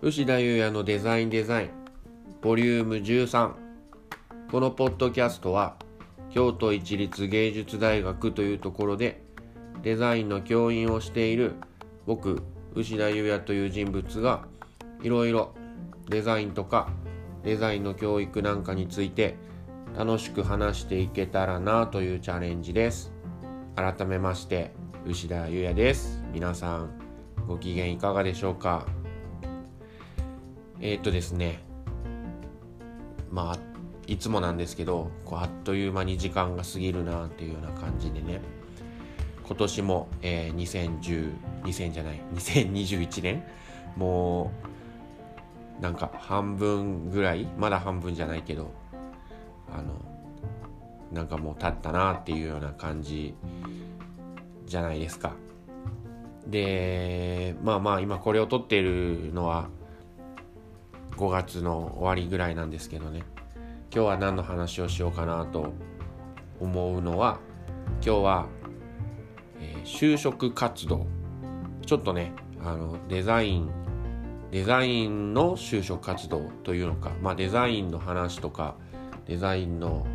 牛田優也のデザインデザインボリューム13このポッドキャストは京都市立芸術大学というところでデザインの教員をしている僕牛田優也という人物がいろいろデザインとかデザインの教育なんかについて楽しく話していけたらなというチャレンジです。改めまして牛田優也です。皆さんご機嫌いかがでしょうか？えー、っとですねまあいつもなんですけどこうあっという間に時間が過ぎるなっていうような感じでね今年も、えー、2010 2000じゃない2021年もうなんか半分ぐらいまだ半分じゃないけどあのなんかもう経ったなっていうような感じじゃないですか。でまあまあ今これを撮っているのは5月の終わりぐらいなんですけどね。今日は何の話をしようかなと思うのは今日は、えー、就職活動。ちょっとねあのデザインデザインの就職活動というのか、まあ、デザインの話とかデザインの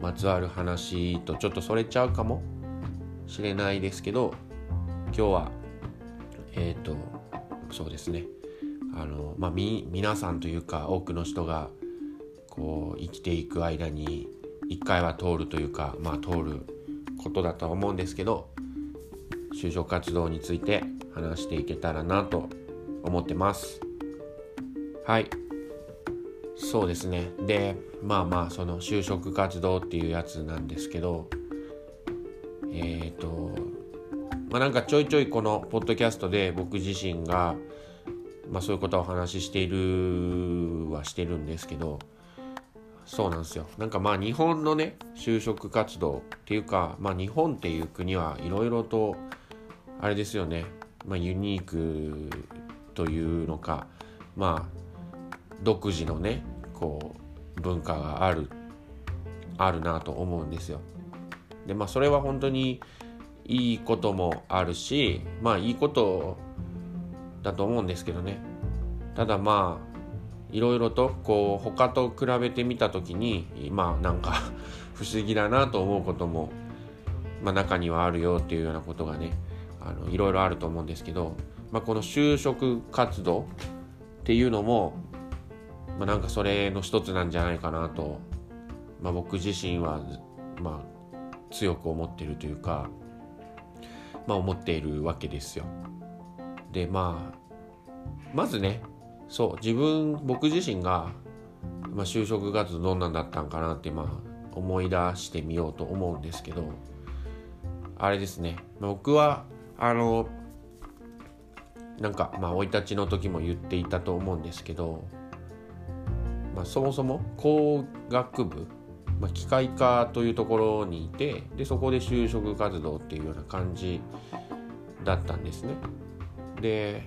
まつわる話とちょっとそれちゃうかも。しれないですけど今日はえっ、ー、とそうですね。あのまあみ皆さんというか多くの人がこう生きていく間に一回は通るというかまあ通ることだとは思うんですけど就職活動について話していけたらなと思ってます。はい。そうですね。でまあまあその就職活動っていうやつなんですけどえっ、ー、とまあなんかちょいちょいこのポッドキャストで僕自身がまあそういうことをお話ししているはしてるんですけどそうなんですよなんかまあ日本のね就職活動っていうかまあ日本っていう国はいろいろとあれですよねまあユニークというのかまあ独自のねこう文化があるあるなと思うんですよ。でまあそれは本当にいいこともあるしまあいいことだと思うんですけどねただまあいろいろとこう他と比べてみた時にまあなんか 不思議だなと思うことも、まあ、中にはあるよっていうようなことがねあのいろいろあると思うんですけど、まあ、この就職活動っていうのも、まあ、なんかそれの一つなんじゃないかなと、まあ、僕自身は、まあ、強く思ってるというか、まあ、思っているわけですよ。でまあまずねそう自分僕自身が、まあ、就職活動どんなんだったんかなって、まあ、思い出してみようと思うんですけどあれですね僕はあのなんかまあ生い立ちの時も言っていたと思うんですけど、まあ、そもそも工学部、まあ、機械科というところにいてでそこで就職活動っていうような感じだったんですね。で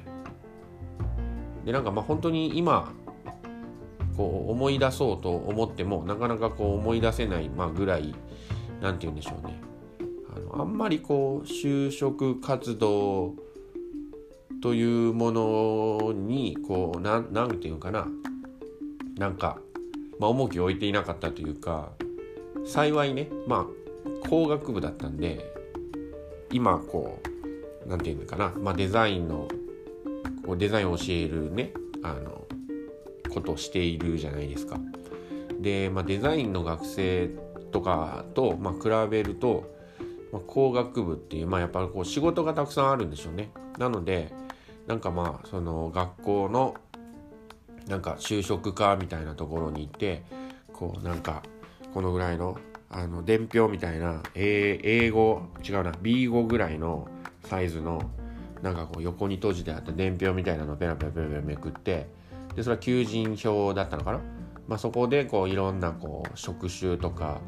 でなんかまあ本当に今こう思い出そうと思ってもなかなかこう思い出せない、まあ、ぐらい何て言うんでしょうね。あのあんまりこう就職活動というものにこう何て言うかな。なんか、まあ、重きを置いていなかったというか幸いねまあ工学部だったんで今こう何て言うのかな、まあ、デザインのこうデザインを教えるねあのことをしているじゃないですか。で、まあ、デザインの学生とかと、まあ、比べると、まあ、工学部っていう、まあ、やっぱりこう仕事がたくさんあるんでしょうね。なのでなんかまあその学校のなんか就職課みたいなところに行ってこうなんかこのぐらいのあの伝票みたいな英語違うな B 語ぐらいのサイズのなんかこう横に閉じてあった伝票みたいなのをペラペラペラペラめくってでそれは求人票だったのかな、まあ、そこでこういろんなこう職種とか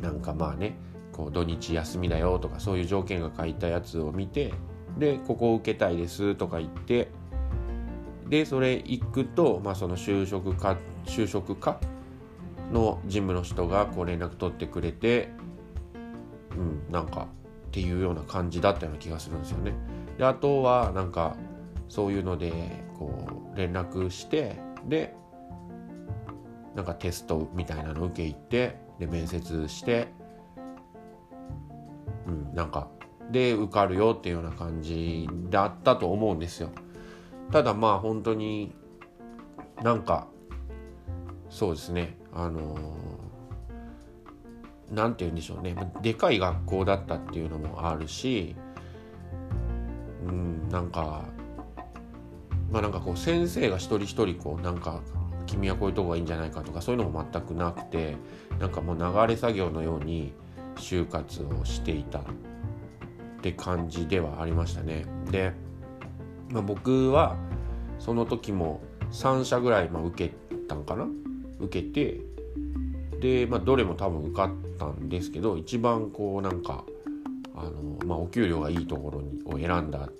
なんかまあねこう土日休みだよとかそういう条件が書いたやつを見てでここを受けたいですとか言ってでそれ行くと、まあ、その就職か就職課の事務の人がこう連絡取ってくれてうんなんかっていうような感じだったような気がするんですよね。であとはなんかそういうのでこう連絡してでなんかテストみたいなの受け行ってで面接してうんなんかで受かるよっていうような感じだったと思うんですよただまあ本当になんかそうですねあの何て言うんでしょうねでかい学校だったっていうのもあるしうんなんかまあなんかこう先生が一人一人こうなんか君はこういうとこがいいんじゃないかとかそういうのも全くなくてなんかもう流れ作業のように就活をしていたって感じではありましたね。で、まあ、僕はその時も3社ぐらいま受けたんかな？受けてで、まあ、どれも多分受かったんですけど一番こうなんかあの、まあ、お給料がいいところにを選んだ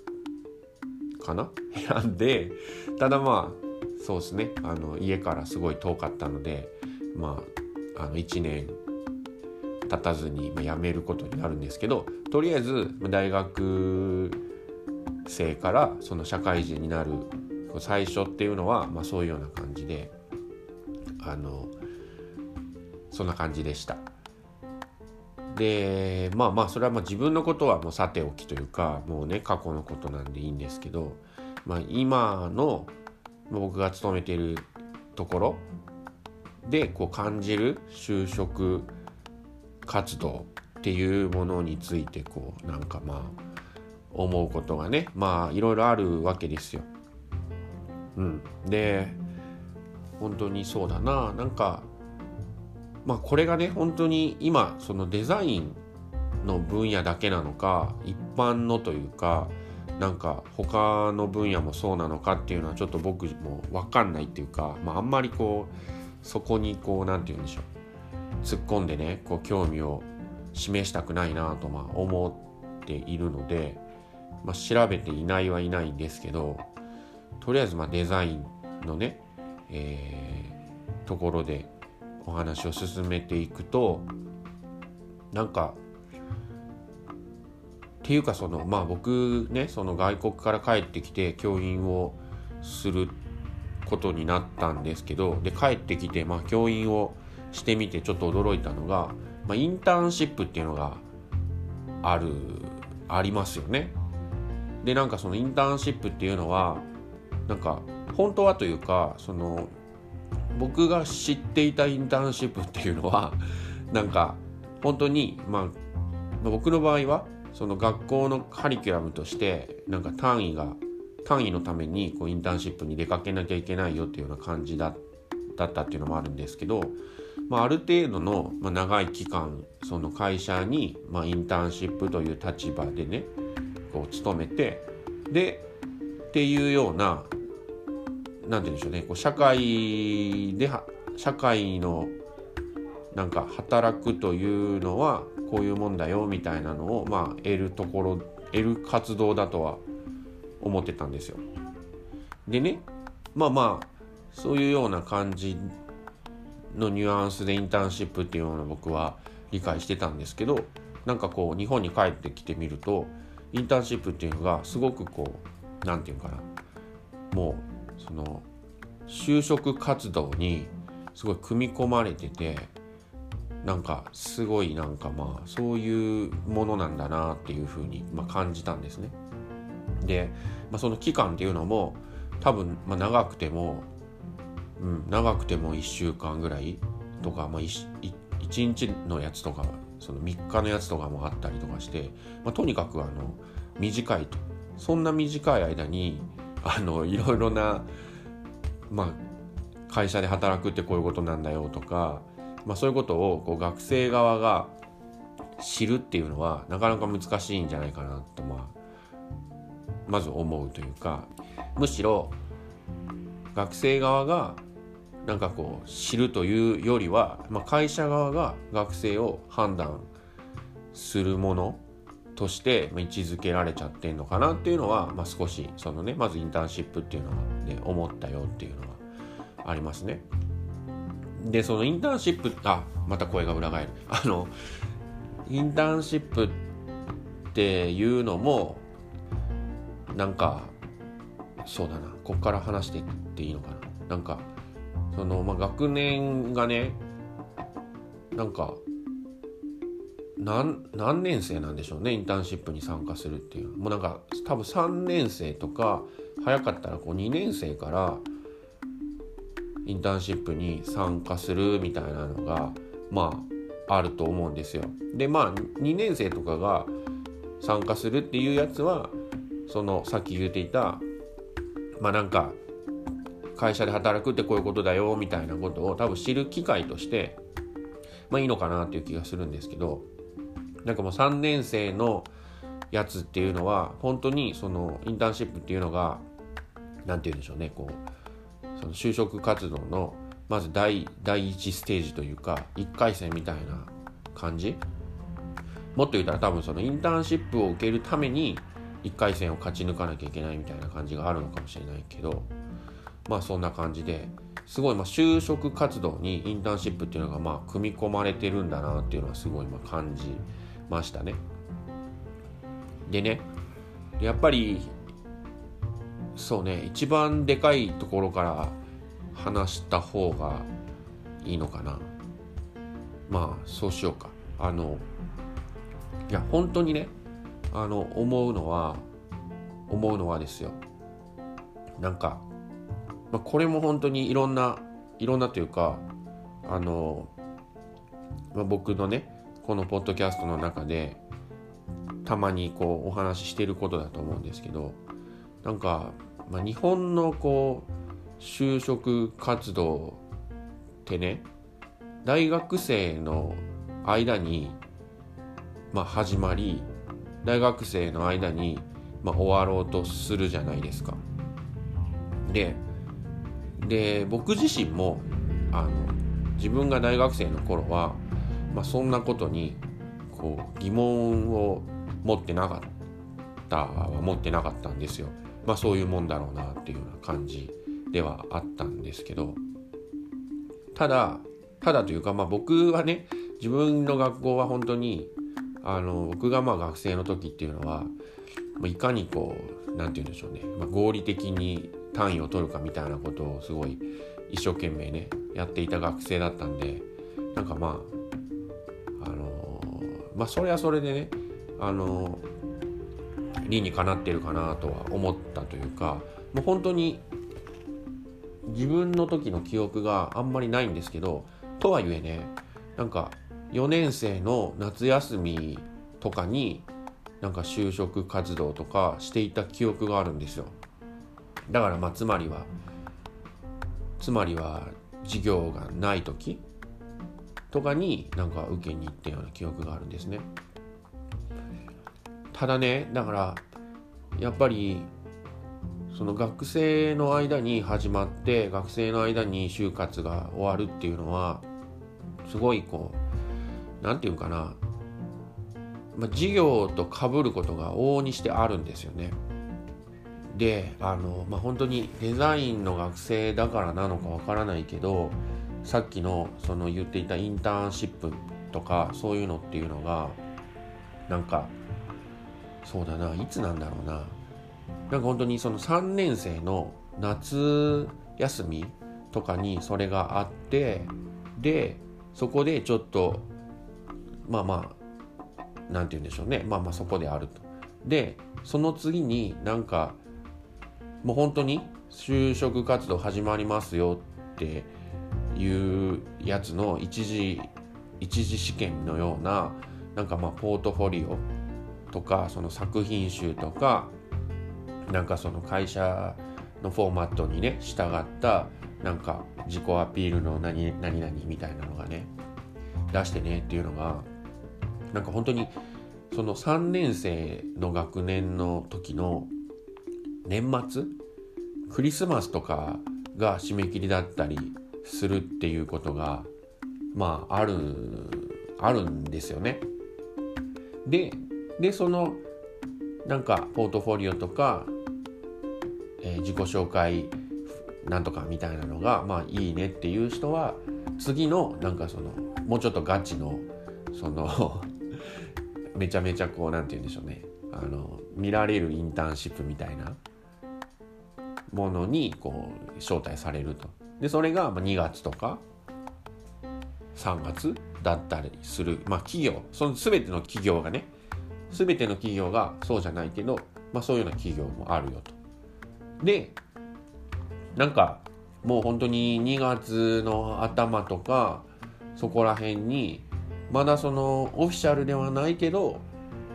かな？選んでただまあそうですね。あの家からすごい遠かったのでまああの1年経たずに辞めることになるんですけどとりあえず大学生からその社会人になる最初っていうのは、まあ、そういうような感じであのそんな感じでした。でまあまあそれはまあ自分のことはもうさておきというかもうね過去のことなんでいいんですけど、まあ、今の僕が勤めているところでこう感じる就職活動っていうものについてこうなんかまあ思うことがねまあいろいろあるわけですよ。うん、で本当にそうだななんかまあこれがね本当に今そのデザインの分野だけなのか一般のというかなんか他の分野もそうなのかっていうのはちょっと僕も分かんないっていうか、まあ、あんまりこうそこにこう何て言うんでしょう。突っ込んでねこう興味を示したくないなとまあ思っているので、まあ、調べていないはいないんですけどとりあえずまあデザインのね、えー、ところでお話を進めていくとなんかっていうかそのまあ僕ねその外国から帰ってきて教員をすることになったんですけどで帰ってきてまあ教員をしてみてちょっと驚いたのが、まあ、インターンシップっていうのがあるありますよね。でなんかそのインターンシップっていうのはなんか本当はというかその僕が知っていたインターンシップっていうのはなんか本当にまあ僕の場合はその学校のカリキュラムとしてなんか単位が単位のためにこうインターンシップに出かけなきゃいけないよっていうような感じだだったっていうのもあるんですけど、まあ、ある程度の、まあ、長い期間その会社に、まあ、インターンシップという立場でねこう勤めてでっていうような何て言うんでしょうねこう社会で社会のなんか働くというのはこういうもんだよみたいなのをまあ得るところ得る活動だとは思ってたんですよ。でねまあまあそういうような感じのニュアンスでインターンシップっていうのを僕は理解してたんですけどなんかこう日本に帰ってきてみるとインターンシップっていうのがすごくこう何て言うかなもうその就職活動にすごい組み込まれててなんかすごいなんかまあそういうものなんだなっていうふうにま感じたんですね。で、まあ、その期間っていうのも多分ま長くても、うん、長くても1週間ぐらいとか、まあ1、1, 日のやつとかその3日のやつとかもあったりとかして、まあ、とにかくあの短いとそんな短い間にあのいろいろな、まあ、会社で働くってこういうことなんだよとか、まあ、そういうことをこう学生側が知るっていうのはなかなか難しいんじゃないかなと、まあ、まず思うというかむしろ学生側がなんかこう知るというよりは、まあ、会社側が学生を判断するものとして位置づけられちゃってんのかなっていうのは、まあ、少しそのねまずインターンシップっていうのは、ね、思ったよっていうのはありますね。でそのインターンシップあまた声が裏返るあのインターンシップっていうのもなんかそうだなこっから話していっていいのかななんかその、まあ、学年がねなんか何何年生なんでしょうねインターンシップに参加するっていうもうなんか多分3年生とか早かったらこう2年生からインターンシップに参加するみたいなのがまああると思うんですよ。でまあ2年生とかが参加するっていうやつはそのさっき言っていたまあなんか会社で働くってこういうことだよみたいなことを多分知る機会としてまあいいのかなっていう気がするんですけどなんかもう3年生のやつっていうのは本当にそのインターンシップっていうのが何て言うんでしょうねこうその就職活動のまず第第1ステージというか1回戦みたいな感じ。もっと言ったら多分そのインターンシップを受けるために1回戦を勝ち抜かなきゃいけないみたいな感じがあるのかもしれないけどまあそんな感じですごいまあ就職活動にインターンシップっていうのがまあ組み込まれてるんだなっていうのはすごいま感じましたね。でねやっぱりそうね一番でかいところから話した方がいいのかな。まあそうしようか。あのいや本当にねあの思うのは思うのはですよ。なんか、まあ、これも本当にいろんないろんなというかあの、まあ、僕のねこのポッドキャストの中でたまにこうお話ししてることだと思うんですけどなんか、まあ、日本のこう就職活動ってね大学生の間に、まあ、始まり大学生の間に、まあ、終わろうとするじゃないですか。でで僕自身もあの自分が大学生の頃は、まあ、そんなことにこう疑問を持ってなかったは持ってなかったんですよ。まあそういうもんだろうなっていうような感じではあったんですけどただただというかまあ僕はね自分の学校は本当にあの僕がまあ学生の時っていうのは、ま、いかにこう何て言うんでしょうね、まあ、合理的に単位を取るかみたいなことをすごい一生懸命ねやっていた学生だったんでなんかまあまあそれはそれでねあの理にかなってるかなとは思ったというかもう本当に自分の時の記憶があんまりないんですけどとはいえねなんか4年生の夏休みとかになんか就職活動とかしていた記憶があるんですよ。だからまあつまりはつまりは授業がない時とかになんか受けに行ったような記憶があるんですねただねだからやっぱりその学生の間に始まって学生の間に就活が終わるっていうのはすごいこう何て言うかな、まあ、授業とかぶることが往々にしてあるんですよね。であの、まあ、本当にデザインの学生だからなのかわからないけどさっきのその言っていたインターンシップとかそういうのっていうのがなんかそうだないつなんだろうななんか本当にその3年生の夏休みとかにそれがあってでそこでちょっとまあまあ何て言うんでしょうねまあまあそこであると。でその次になんかもう本当に就職活動始まりますよっていうやつの一次一次試験のようななんかまあポートフォリオとかその作品集とかなんかその会社のフォーマットにね従ったなんか自己アピールの何何々みたいなのがね出してねっていうのがなんか本当にその3年生の学年の時の年末クリスマスとかが締め切りだったりするっていうことがまああるあるんですよね。ででそのなんかポートフォリオとか、えー、自己紹介なんとかみたいなのがまあいいねっていう人は次のなんかそのもうちょっとガチのその めちゃめちゃこうなんて言うんでしょうねあの見られるインターンシップみたいなものにこう招待されると。でそれが2月とか3月だったりする、まあ、企業その全ての企業がね全ての企業がそうじゃないけど、まあ、そういうような企業もあるよと。でなんかもう本当に2月の頭とかそこら辺にまだそのオフィシャルではないけど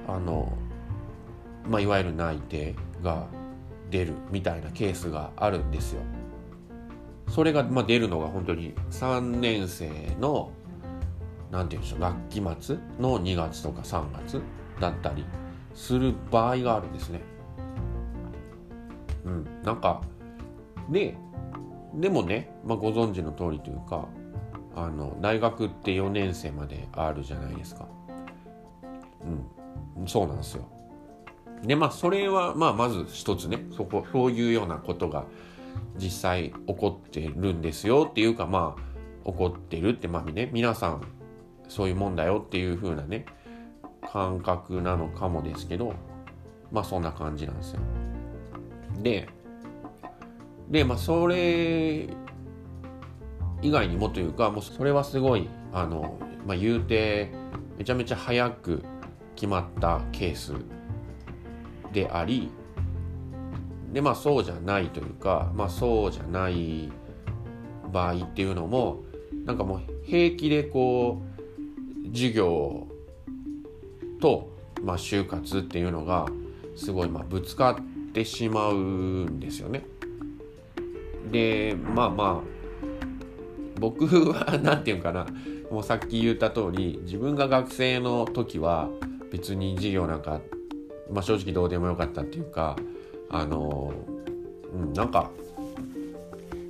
あの、まあ、いわゆる内定が出るみたいなケースがあるんですよ。それが、まあ、出るのが本当に3年生の何て言うんでしょう学期末の2月とか3月だったりする場合があるんですね。うん、なんかででもね、まあ、ご存知の通りというかあの大学って4年生まであるじゃないですか。うん、そうなんですよ。でまあそれはまあまず一つねそこそういうようなことが実際起こってるんですよっていうかまあ起こってるってまあね皆さんそういうもんだよっていう風なね感覚なのかもですけどまあそんな感じなんですよ。ででまあそれ以外にもというかもうそれはすごいあの、まあ、言うてめちゃめちゃ早く決まったケースでありでまあそうじゃないというかまあそうじゃない場合っていうのもなんかもう平気でこう授業と、まあ、就活っていうのがすごいまあぶつかってしまうんですよね。でまあまあ僕は 何て言うかなもうさっき言った通り自分が学生の時は別に授業なんか、まあ、正直どうでもよかったっていうかあの、うん、なんか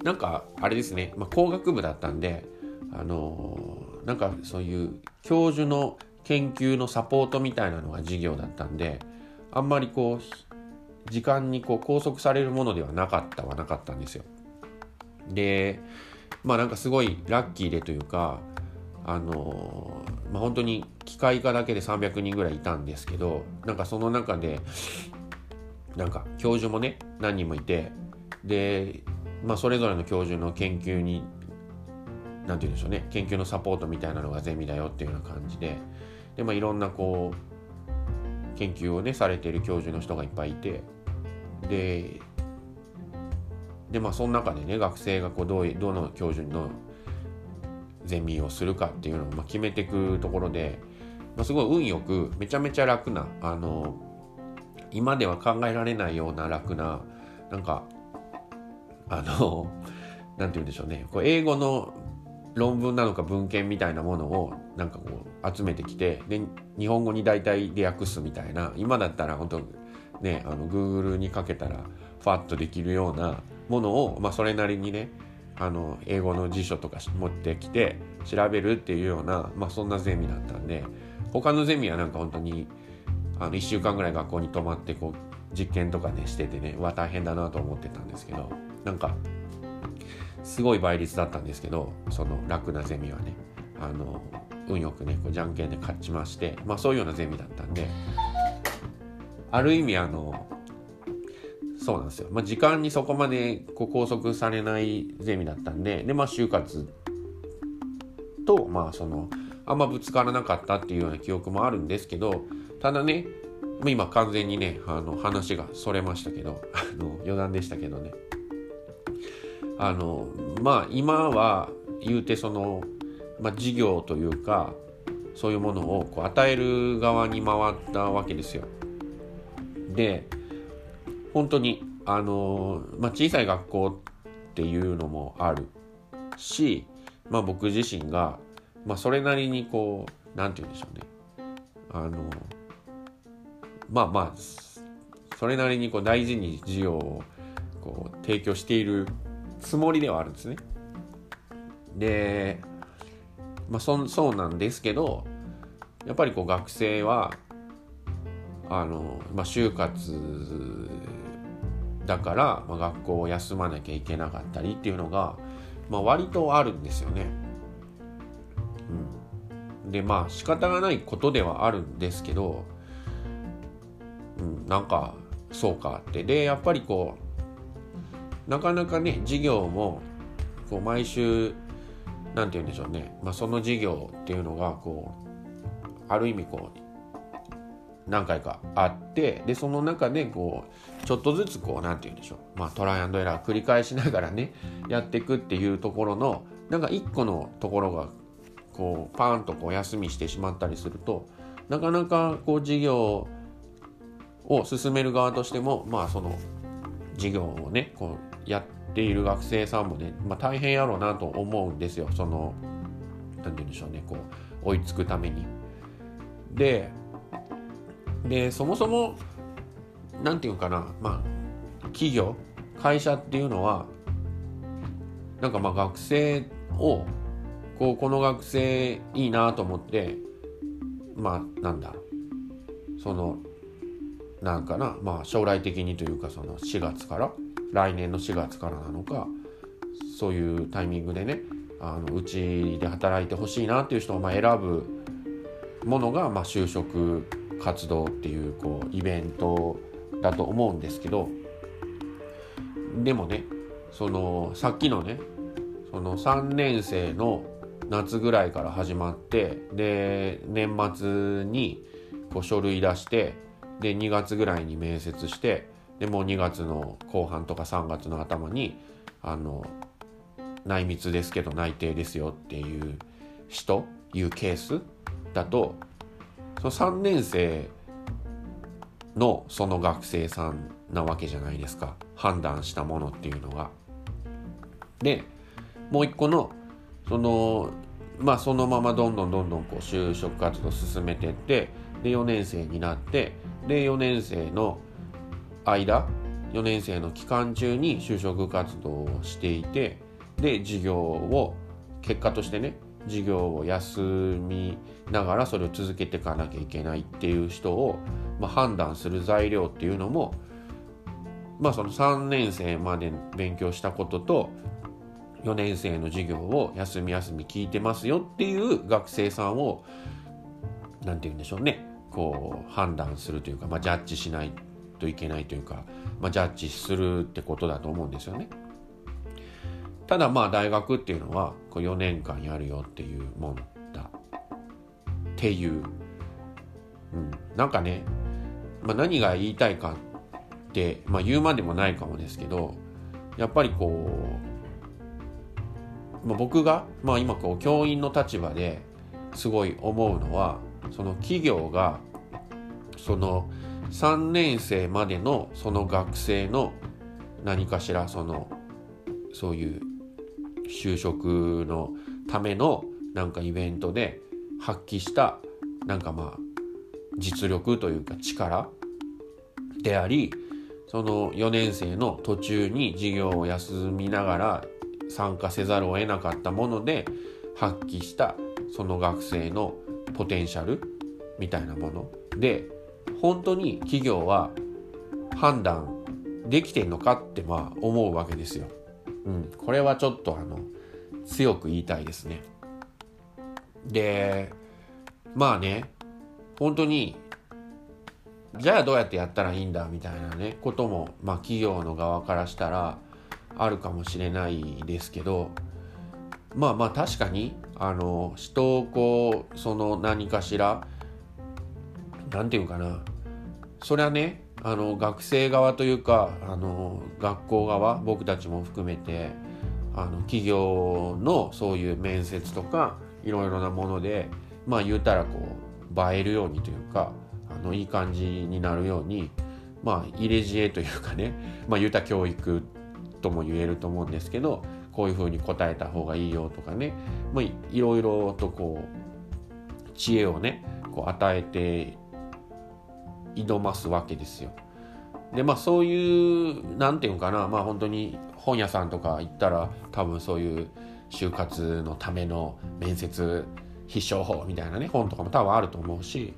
なんかあれですね、まあ、工学部だったんであのなんかそういう教授の研究のサポートみたいなのが授業だったんであんまりこう時間にこう拘束されるものではなかったはなかったんですよ。でまあなんかすごいラッキーでというかあのまあ本当に機械科だけで300人ぐらいいたんですけどなんかその中でなんか教授もね何人もいてで、まあ、それぞれの教授の研究に何て言うんでしょうね研究のサポートみたいなのがゼミだよっていうような感じでで、まあ、いろんなこう研究をねされている教授の人がいっぱいいてででまあその中でね学生がこうどういどの教授のゼミをするかっていうのをま決めていくところで、まあ、すごい運よくめちゃめちゃ楽なあの今では考えられないような楽ななんかあの何て言うんでしょうね。こう英語の論文なのか文献みたいなものをなんかこう集めてきてで日本語に大体で訳すみたいな今だったら本当ねあの Google にかけたらファッとできるようなものを、まあ、それなりにねあの英語の辞書とか持ってきて調べるっていうような、まあ、そんなゼミだったんで他のゼミはなんか本当にあの1週間ぐらい学校に泊まってこう実験とかねしててねうわ大変だなと思ってたんですけどなんかすごい倍率だったんですけどその楽なゼミはねあの運よくねこうじゃんけんで勝ちましてまあそういうようなゼミだったんである意味あのそうなんですよ。まあ、時間にそこまでこう拘束されないゼミだったんで、で、まあ、就活と、まあ、その、あんまぶつからなかったっていうような記憶もあるんですけど、ただね、今完全にね、あの、話がそれましたけど、あの、余談でしたけどね。あの、まあ、今は言うてその、まあ、事業というか、そういうものをこう与える側に回ったわけですよ。で、本当にあの、まあ、小さい学校っていうのもあるし、まあ、僕自身が、まあ、それなりにこう何て言うんでしょうねあのまあまあそれなりにこう大事に授業をこう提供しているつもりではあるんですね。で、まあそそうなんですけどやっぱりこう学生はあの、まあ、就活だから、まあ、学校を休まなきゃいけなかったりっていうのが、まあ、割とあるんですよね。うん、でまあ仕方がないことではあるんですけど、うん、なんかそうかって。でやっぱりこうなかなかね授業もこう毎週何て言うんでしょうね、まあ、その授業っていうのがこうある意味こう何回かあってでその中でこうちょっとずつこう何て言うんでしょう、まあ、トライアンドエラー繰り返しながらねやっていくっていうところのなんか一個のところがこうパーンとこう休みしてしまったりするとなかなかこう授業を進める側としてもまあその授業をねこうやっている学生さんもね、まあ、大変やろうなと思うんですよその何て言うんでしょうねこう追いつくために。ででそもそも何て言うかなまあ企業会社っていうのはなんかまあ学生をこうこの学生いいなと思ってまあなんだそのなんかなまあ将来的にというかその4月から来年の4月からなのかそういうタイミングでねあのうちで働いてほしいなっていう人をまあ選ぶものがまあ就職活動っていうこうイベントだと思うんですけどでもねそのさっきのねその3年生の夏ぐらいから始まってで年末にこう書類出してで2月ぐらいに面接してでもう2月の後半とか3月の頭にあの内密ですけど内定ですよっていう人いうケースだとその3年生のその学生さんなわけじゃないですか判断したものっていうのが。でもう一個のそのまあそのままどんどんどんどんこう就職活動進めてってで4年生になってで4年生の間4年生の期間中に就職活動をしていてで授業を結果としてね授業を休みながらそれを続けていかなきゃいけないっていう人を、まあ、判断する材料っていうのもまあその3年生まで勉強したことと4年生の授業を休み休み聞いてますよっていう学生さんを何て言うんでしょうねこう判断するというか、まあ、ジャッジしないといけないというか、まあ、ジャッジするってことだと思うんですよね。ただまあ大学っていうのはこう4年間やるよっていうもんだっていう、うん、なんかね、まあ、何が言いたいかって、まあ、言うまでもないかもですけどやっぱりこう、まあ、僕が、まあ、今こう教員の立場ですごい思うのはその企業がその3年生までのその学生の何かしらそのそういう就職のためのなんかイベントで発揮したなんかまあ実力というか力でありその4年生の途中に授業を休みながら参加せざるを得なかったもので発揮したその学生のポテンシャルみたいなもので本当に企業は判断できてんのかってまあ思うわけですよ。うん、これはちょっとあの強く言いたいですね。でまあね本当にじゃあどうやってやったらいいんだみたいなねことも、まあ、企業の側からしたらあるかもしれないですけどまあまあ確かにあの人をこうその何かしら何て言うかな。それはねあの学生側というかあの学校側僕たちも含めてあの企業のそういう面接とかいろいろなものでまあ言うたらこう映えるようにというかあのいい感じになるようにまあ入れ知恵というかねまあ言うた教育とも言えると思うんですけどこういうふうに答えた方がいいよとかね、まあ、いろいろとこう知恵をねこう与えて挑ますわけですよ。でまあそういう何て言うかな。まあ本当に本屋さんとか行ったら多分そういう就活のための面接必勝法みたいなね本とかも多分あると思うし。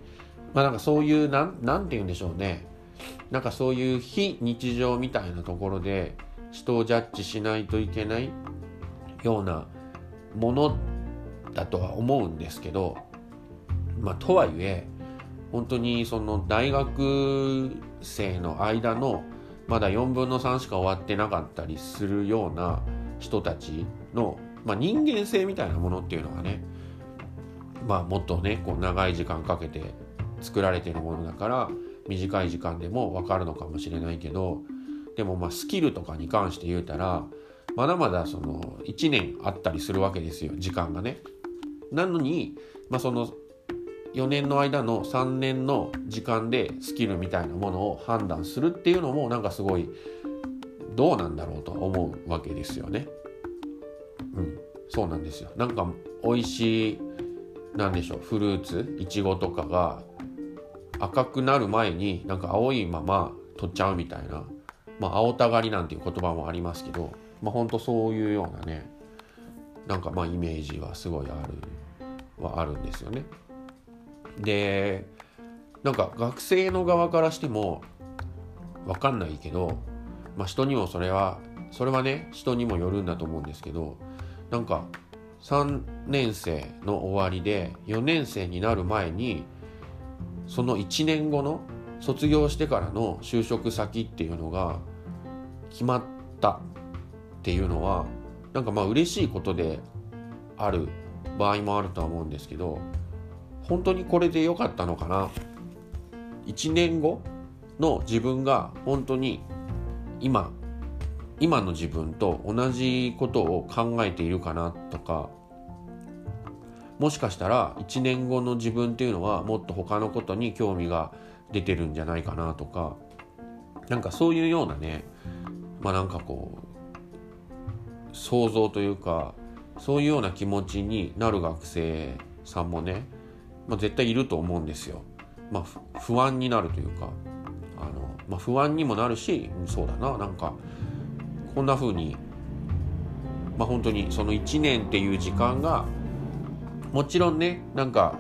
まあなんかそういうなんなんて言うんでしょうね。なんかそういう非日常みたいなところで人をジャッジしないといけないようなものだとは思うんですけどまあとはいえ本当にその大学生の間のまだ4分の3しか終わってなかったりするような人たちの、まあ、人間性みたいなものっていうのがね、まあ、もっとねこう長い時間かけて作られてるものだから短い時間でも分かるのかもしれないけどでもまあスキルとかに関して言うたらまだまだその1年あったりするわけですよ時間がね。なのに、まあ、その4年の間の3年の時間でスキルみたいなものを判断するっていうのもなんかすごいどうなんだろうと思うわけですよね。うん、そうなんですよ。なんか美味しいなんでしょうフルーツいちごとかが赤くなる前になんか青いまま取っちゃうみたいな、まあ、青たがりなんていう言葉もありますけど、まあ、ほんとそういうようなねなんかまあイメージはすごいあるはあるんですよね。でなんか学生の側からしても分かんないけど、まあ、人にもそれはそれはね人にもよるんだと思うんですけどなんか3年生の終わりで4年生になる前にその1年後の卒業してからの就職先っていうのが決まったっていうのはなんかまあ嬉しいことである場合もあるとは思うんですけど本当にこれで良かったのかな？1年後の自分が本当に今今の自分と同じことを考えているかなとかもしかしたら1年後の自分っていうのはもっと他のことに興味が出てるんじゃないかなとかなんかそういうようなねまあなんかこう想像というかそういうような気持ちになる学生さんもね、まあ、絶対いると思うんですよ。まあ、不安になるというかあの、まあ、不安にもなるしそうだななんかこんな風にまあ本当にその1年っていう時間がもちろんねなんか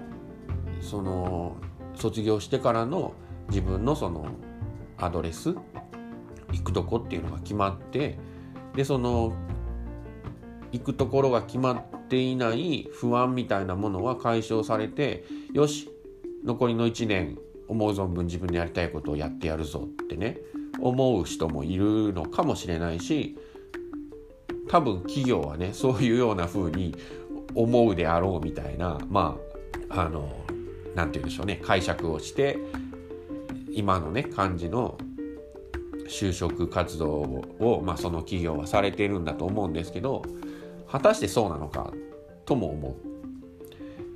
その卒業してからの自分のそのアドレス行くとこっていうのが決まってでその行くところが決まっていない不安みたいなものは解消されてよし残りの1年思う存分自分でやりたいことをやってやるぞってね思う人もいるのかもしれないし多分企業はねそういうような風に思うであろうみたいなまああの何て言うんでしょうね解釈をして今のね感じの就職活動を、まあ、その企業はされてるんだと思うんですけど果たしてそうなのかとも思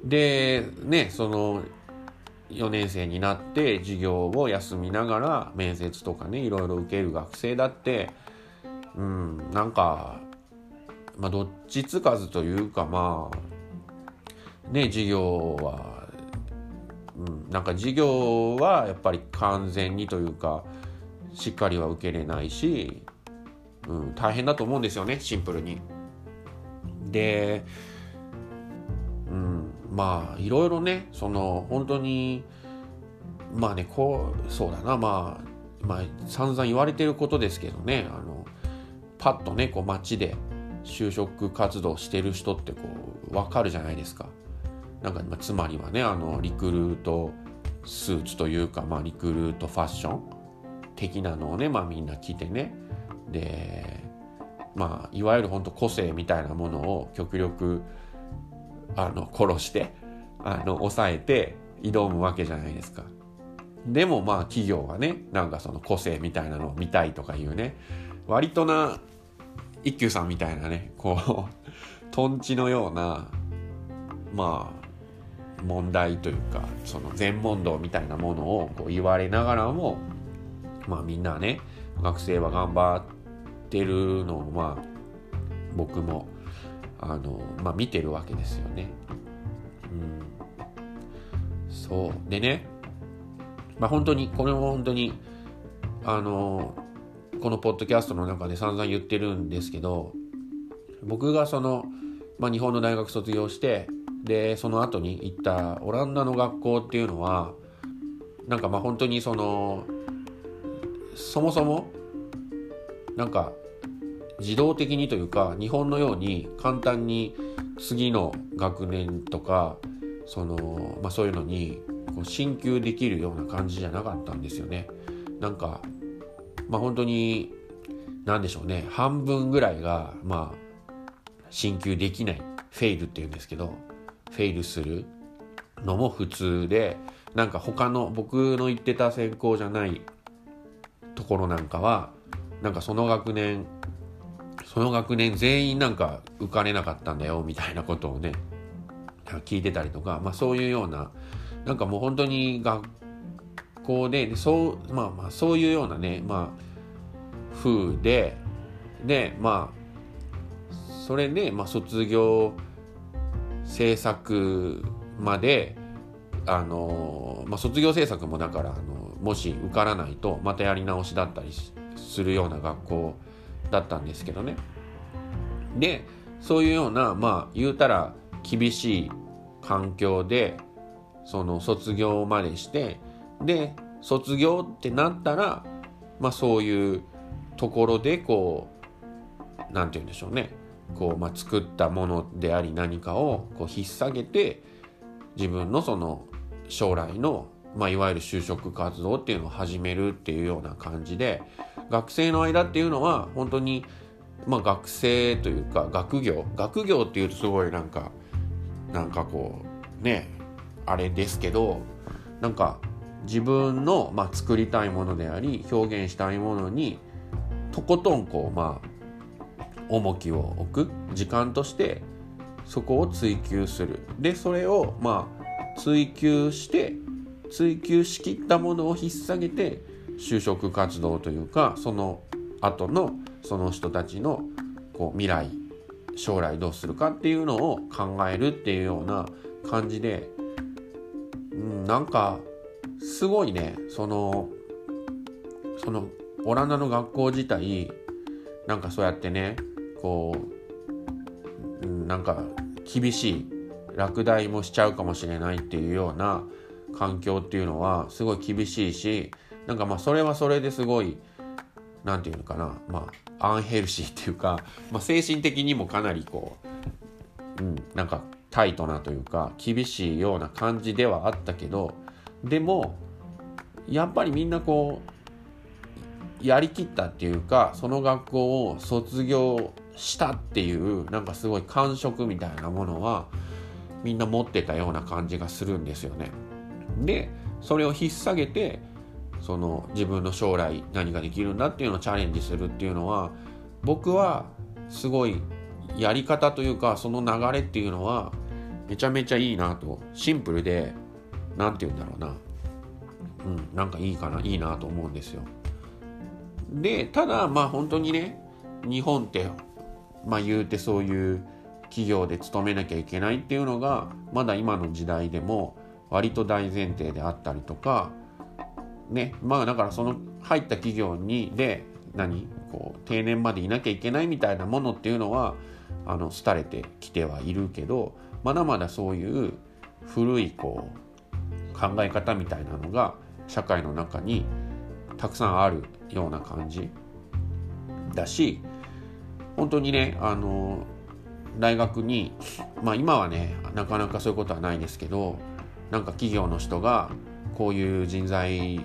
う。でねその4年生になって授業を休みながら面接とかねいろいろ受ける学生だってうんなんかまあ、どっちつかずというかまあね授業は、うん、なんか授業はやっぱり完全にというかしっかりは受けれないし、うん、大変だと思うんですよねシンプルに。で、うん、まあいろいろねその本当にまあねこうそうだなまあまあ散々言われてることですけどねあのパッとねこう街で就職活動してる人ってこう分かるじゃないですか。なんか、まあ、つまりはねあのリクルートスーツというか、まあ、リクルートファッション的なのをね、まあ、みんな着てねでまあいわゆる本当個性みたいなものを極力あの殺してあの抑えて挑むわけじゃないですか。でもまあ企業はねなんかその個性みたいなのを見たいとかいうね割とな一休さんみたいなねこうとんちのようなまあ問題というかその全問答みたいなものをこう言われながらもまあみんなね学生は頑張ってるのをまあ僕もあの、まあ、見てるわけですよね。うん、そうでねまあ本当にこれも本当にあのこのポッドキャストの中で散々言ってるんですけど僕がその、まあ、日本の大学卒業してでその後に行ったオランダの学校っていうのはなんかまあ本当にそのそもそもなんか自動的にというか日本のように簡単に次の学年とかその、まあ、そういうのにこう進級できるような感じじゃなかったんですよね。なんかまあ本当に何でしょうね半分ぐらいがまあ進級できないフェイルっていうんですけどフェイルするのも普通でなんか他の僕の行ってた専攻じゃないところなんかはなんかその学年その学年全員なんか受かれなかったんだよみたいなことをね聞いてたりとか、まあ、そういうようななんかもう本当に学校でそうまあまあそういうようなねまあ風ででまあそれで、まあ、卒業制作まであの、まあ、卒業制作もだからあのもし受からないとまたやり直しだったりするような学校だったんですけどね。でそういうようなまあ言うたら厳しい環境でその卒業までしてで卒業ってなったらまあそういうところでこう何て言うんでしょうね。こう、まあ、作ったものであり何かをこう引っ提げて自分のその将来の、まあ、いわゆる就職活動っていうのを始めるっていうような感じで学生の間っていうのは本当に、まあ、学生というか学業。学業っていうとすごいなんかなんかこうねあれですけどなんか自分の、まあ、作りたいものであり表現したいものにとことんこうまあ重きを置く時間としてそこを追求する。でそれをまあ追求して追求しきったものを引っ提げて就職活動というかその後のその人たちのこう未来将来どうするかっていうのを考えるっていうような感じで、うん、なんかすごいねそのそのオランダの学校自体なんかそうやってねこう、うん、なんか厳しい落第もしちゃうかもしれないっていうような環境っていうのはすごい厳しいしなんかまあそれはそれですごい何て言うのかなまあアンヘルシーっていうか、まあ、精神的にもかなりこう、うん、なんかタイトなというか厳しいような感じではあったけどでもやっぱりみんなこうやりきったっていうかその学校を卒業したっていうなんかすごい感触みたいなものはみんな持ってたような感じがするんですよね。でそれを引っ提げてその自分の将来何ができるんだっていうのをチャレンジするっていうのは僕はすごいやり方というかその流れっていうのはめちゃめちゃいいなとシンプルで何て言うんだろうなうんなんかいいかないいなと思うんですよ。でただまあ本当にね日本ってまあ言うてそういう企業で勤めなきゃいけないっていうのがまだ今の時代でも割と大前提であったりとかねまあだからその入った企業にで何こう定年までいなきゃいけないみたいなものっていうのはあの廃れてきてはいるけどまだまだそういう古いこう考え方みたいなのが社会の中にたくさんあるような感じだし本当にねあの大学にまあ今はねなかなかそういうことはないですけどなんか企業の人がこういう人材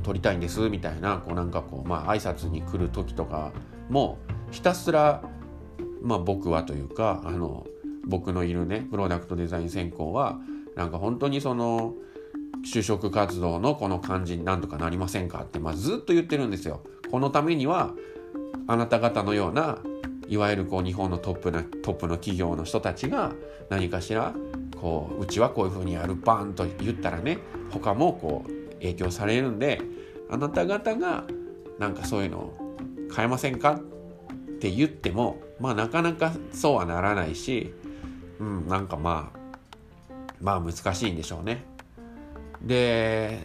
を取りたいんですみたいなこうなんかこうまあ挨拶に来る時とかもひたすらまあ僕はというかあの僕のいるねプロダクトデザイン専攻はなんか本当にその就職活動のこの感じになんとかなりませんかって、まあ、ずっと言ってるんですよ。このためにはあなた方のようないわゆるこう日本のトップなトップの企業の人たちが何かしらこううちはこういうふうにやるバンと言ったらね他もこう影響されるんであなた方がなんかそういうのを変えませんかって言ってもまあなかなかそうはならないし、うん、なんかまあまあ難しいんでしょうね。で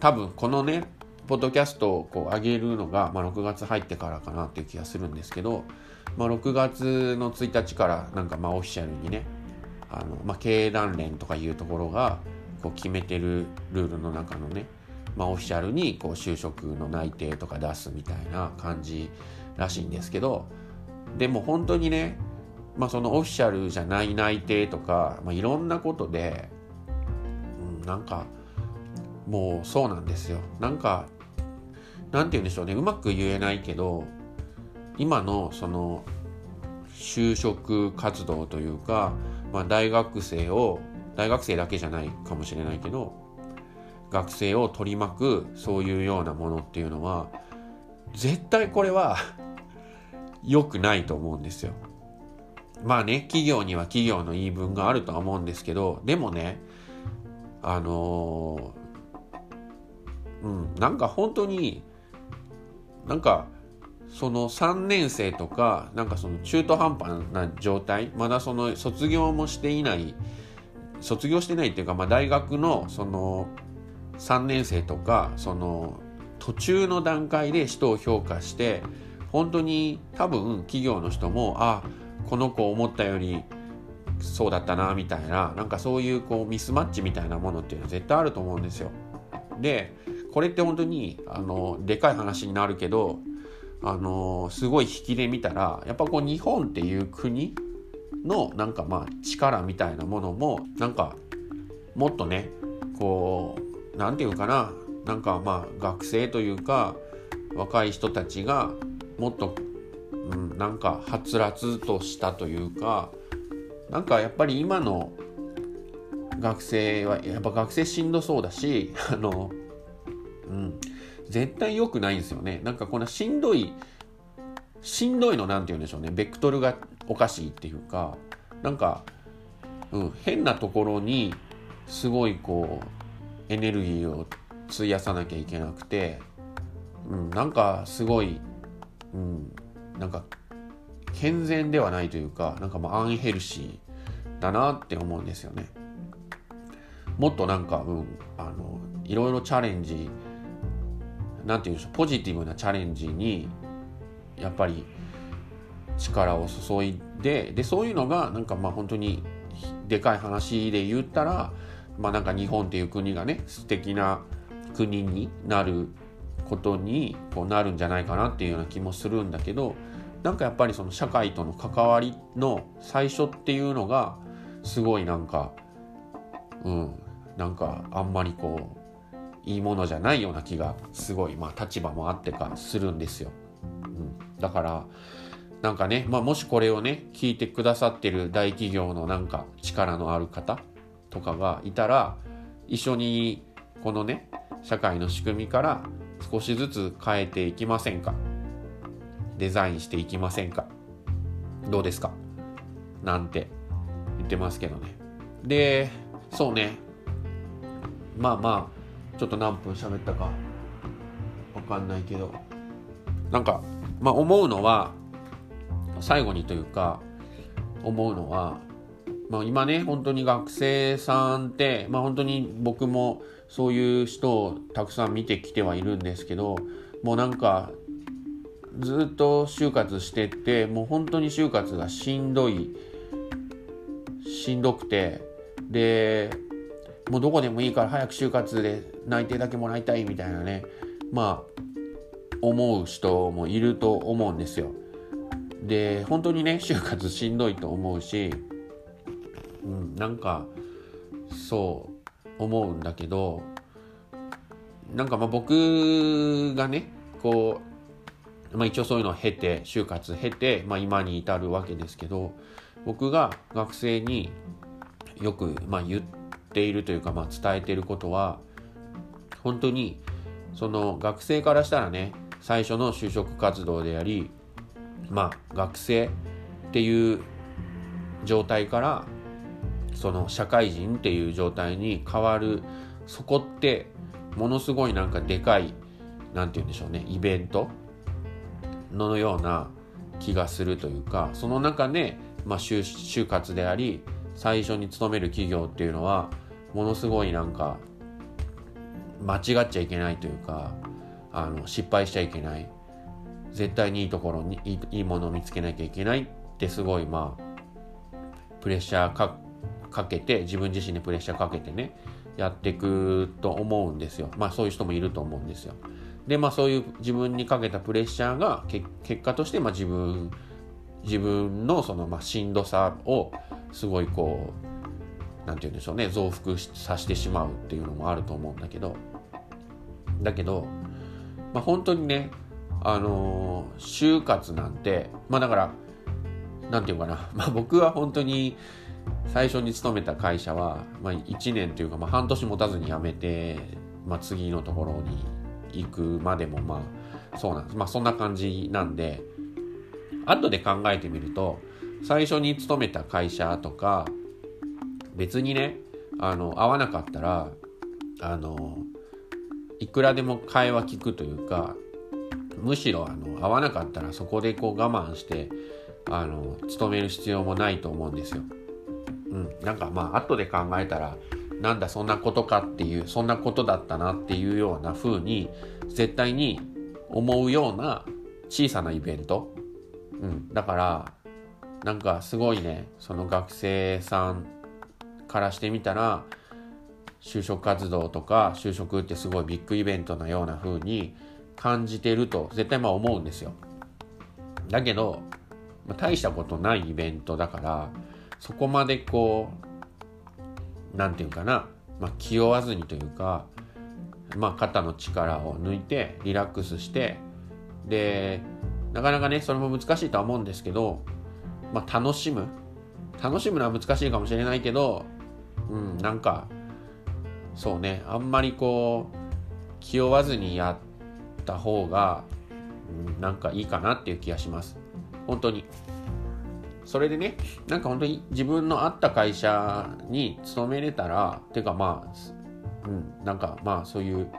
多分このねポッドキャストをこう上げるのが、まあ、6月入ってからかなっていう気がするんですけど、まあ、6月の1日からなんかまあオフィシャルにねあの、まあ、経団連とかいうところがこう決めてるルールの中のね、まあ、オフィシャルにこう就職の内定とか出すみたいな感じらしいんですけどでも本当にね、まあ、そのオフィシャルじゃない内定とか、まあ、いろんなことで、うん、なんかもうそうなんですよ。なんか何て言うんでしょうね。うまく言えないけど今のその就職活動というか、まあ、大学生を大学生だけじゃないかもしれないけど学生を取り巻くそういうようなものっていうのは絶対これは 良くないと思うんですよ。まあね企業には企業の言い分があるとは思うんですけどでもねあのー、うんなんか本当になんかその3年生とかなんかその中途半端な状態まだその卒業もしていない卒業してないっていうか、まあ、大学のその3年生とかその途中の段階で人を評価して本当に多分企業の人もあこの子思ったよりそうだったなみたいななんかそういうこうミスマッチみたいなものっていうのは絶対あると思うんですよ。でこれって本当にあのでかい話になるけどあのすごい引きで見たらやっぱこう日本っていう国のなんかまあ力みたいなものもなんかもっとねこう何て言うかななんかまあ学生というか若い人たちがもっと、うん、なんかはつらつとしたというかなんかやっぱり今の学生はやっぱ学生しんどそうだし あのうん絶対良くないんですよね。なんかこのしんどいしんどいの何て言うんでしょうねベクトルがおかしいっていうかなんか、うん、変なところにすごいこうエネルギーを費やさなきゃいけなくて、うん、なんかすごい、うん、なんか健全ではないというかなんかまあアンヘルシーだなって思うんですよね。もっとなんか、うん、あのいろいろチャレンジなんていうんでしょうポジティブなチャレンジにやっぱり力を注いででそういうのがなんかまあ本当にでかい話で言ったらまあなんか日本っていう国がね素敵な国になることにこうなるんじゃないかなっていうような気もするんだけどなんかやっぱりその社会との関わりの最初っていうのがすごいなんかうんなんかあんまりこういいものじゃないような気がすごいまあ立場もあってかするんですよ。うん、だからなんかね、まあ、もしこれをね聞いてくださってる大企業のなんか力のある方とかがいたら一緒にこのね社会の仕組みから少しずつ変えていきませんか？デザインしていきませんか？どうですか？なんて言ってますけどね。でそうね。まあまあちょっと何分喋ったかわかんないけどなんかまあ思うのは最後にというか思うのは、まあ、今ね本当に学生さんって、まあ、本当に僕もそういう人をたくさん見てきてはいるんですけどもうなんかずっと就活してってもう本当に就活がしんどいしんどくてでもうどこでもいいから早く就活で内定だけもらいたいみたいなね。まあ思う人もいると思うんですよ。で本当にね就活しんどいと思うし、うん、なんかそう思うんだけどなんかまあ僕がねこう、まあ、一応そういうのを経て就活経て、まあ、今に至るわけですけど僕が学生によく、まあ、言っているというか、まあ、伝えてることは本当にその学生からしたらね最初の就職活動でありまあ学生っていう状態からその社会人っていう状態に変わるそこってものすごいなんかでかい何て言うんでしょうねイベント？のような気がするというかその中で、まあ、就就活であり最初に勤める企業っていうのはものすごいなんか間違っちゃいけないというかあの失敗しちゃいけない。絶対にいいところにいいものを見つけなきゃいけないってすごいまあプレッシャーかかけて自分自身にプレッシャーかけてねやっていくと思うんですよ。まあそういう人もいると思うんですよ。でまあそういう自分にかけたプレッシャーが結果としてまあ自分自分のそのまあしんどさをすごいこう何て言うんでしょうね増幅させてしまうっていうのもあると思うんだけど。だけどまあ、本当にねあの就活なんてまあだから何て言うかな、まあ、僕は本当に最初に勤めた会社は、まあ、1年というか、まあ、半年持たずに辞めて、まあ、次のところに行くまでもまあそうなんです。まあそんな感じなんで後で考えてみると最初に勤めた会社とか別にねあの合わなかったらあのいくらでも会話聞くというかむしろあの合わなかったらそこでこう我慢してあの勤める必要もないと思うんですよ。うん、なんかまあ後で考えたらなんだそんなことかっていうそんなことだったなっていうような風に絶対に思うような小さなイベント、うん、だからなんかすごいねその学生さんからしてみたら就職活動とか就職ってすごいビッグイベントなような風に感じてると絶対まあ思うんですよ。だけど、まあ、大したことないイベントだからそこまでこう何て言うかな、まあ、気負わずにというか、まあ、肩の力を抜いてリラックスしてでなかなかねそれも難しいとは思うんですけど、まあ、楽しむ楽しむのは難しいかもしれないけどうんなんかそうね。あんまりこう気負わずにやった方が、うん、なんかいいかなっていう気がします。本当に。それでねなんか本当に自分の合った会社に勤めれたらていうかまあうんなんかまあそういう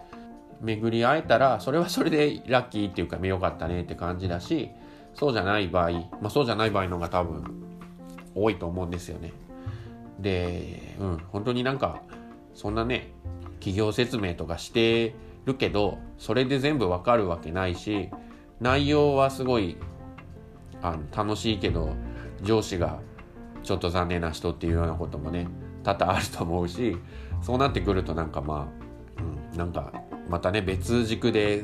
巡り会えたらそれはそれでラッキーっていうかよかったねって感じだしそうじゃない場合、まあ、そうじゃない場合の方が多分多いと思うんですよね。でうん本当になんかそんなね企業説明とかしてるけどそれで全部わかるわけないし内容はすごいあの楽しいけど上司がちょっと残念な人っていうようなこともね多々あると思うしそうなってくるとなんかまあ、うん、なんかまたね別軸で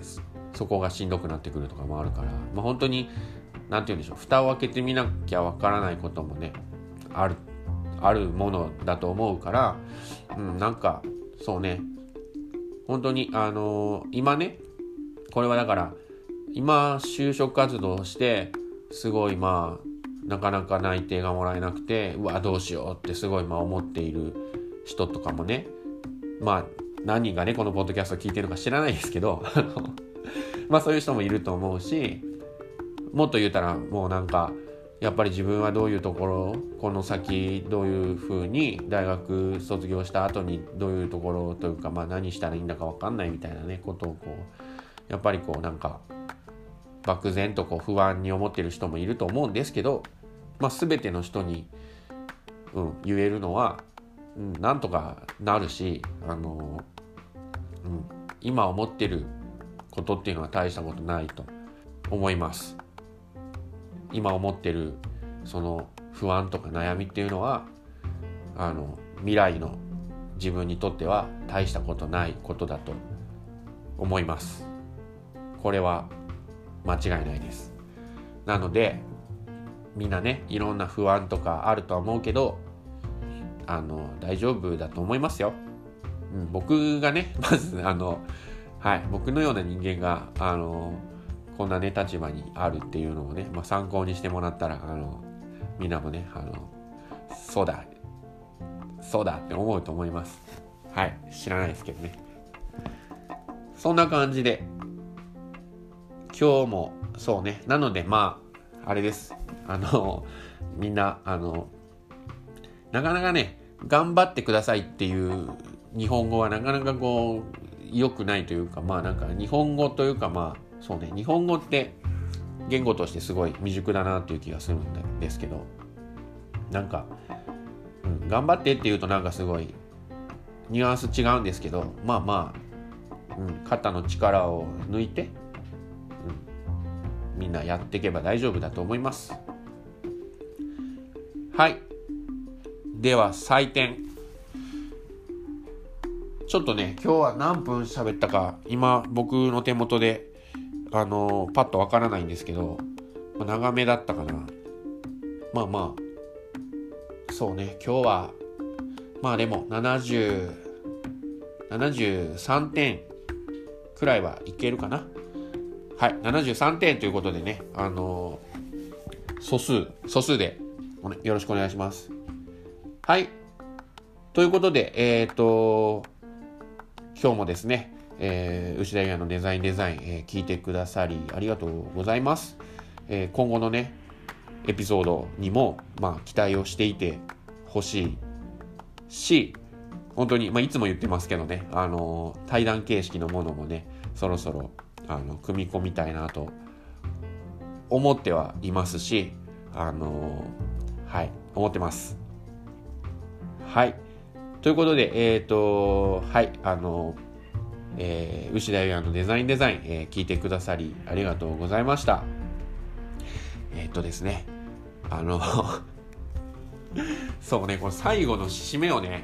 そこがしんどくなってくるとかもあるから、まあ、本当に何て言うんでしょう蓋を開けてみなきゃわからないこともねあるあるものだと思うから、うん、なんかそうね。本当にあのー、今ねこれはだから今就職活動してすごいまあなかなか内定がもらえなくてうわどうしようってすごいまあ思っている人とかもねまあ何人がねこのポッドキャスト聞いてるか知らないですけど まあそういう人もいると思うしもっと言うたらもうなんかやっぱり自分はどういうところこの先どういうふうに大学卒業した後にどういうところというか、まあ、何したらいいんだか分かんないみたいなねことをこうやっぱりこうなんか漠然とこう不安に思ってる人もいると思うんですけど、まあ、全ての人に、うん、言えるのは、うん、なんとかなるし、あのうん、今思ってることっていうのは大したことないと思います。今思ってるその不安とか悩みっていうのはあの未来の自分にとっては大したことないことだと思います。これは間違いないです。なのでみんなねいろんな不安とかあるとは思うけどあの大丈夫だと思いますよ、うん、僕がね まずあのはい僕のような人間があのこんなね立場にあるっていうのをね、まあ、参考にしてもらったらあのみんなもねあのそうだそうだって思うと思います。はい知らないですけどね。そんな感じで今日もそうねなのでまああれです。あのみんなあのなかなかね頑張ってくださいっていう日本語はなかなかこう良くないというかまあなんか日本語というかまあそうね日本語って言語としてすごい未熟だなっていう気がするんですけどなんか、うん、頑張ってっていうとなんかすごいニュアンス違うんですけどまあまあ、うん、肩の力を抜いて、うん、みんなやっていけば大丈夫だと思います。はい。では採点。ちょっとね今日は何分喋ったか今僕の手元であのパッとわからないんですけど、まあ、長めだったかなまあまあそうね今日はまあでも70 73点くらいはいけるかなはい、73点ということでね、あの、素数、素数でよろしくお願いします。はい。ということで、えっ、ー、と、今日もですね、えー、牛田優也のデザインデザイン、えー、聞いてくださりありがとうございます。えー、今後のね、エピソードにも、まあ、期待をしていてほしいし、本当に、まあ、いつも言ってますけどね、あの対談形式のものもね、そろそろ、あの、組み込みたいなと思ってはいますし、あのはい、思ってます。はい。ということで、えっ、ー、と、はい、あのえー、牛田優也のデザインデザイン、えー、聞いてくださりありがとうございました。えっ、とですね、あの そうね、この最後の締めをね、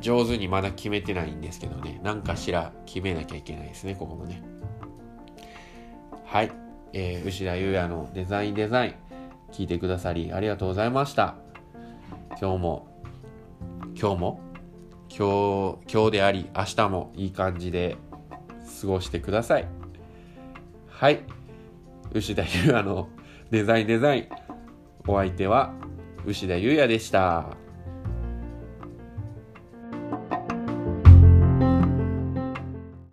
上手にまだ決めてないんですけどね、何かしら決めなきゃいけないですね、ここもね。はい、えー、牛田優也のデザインデザイン、聞いてくださりありがとうございました。今日も、今日も、今日、今日であり、明日もいい感じで過ごしてください。はい。牛田優也のデザインデザイン。お相手は牛田優也でした。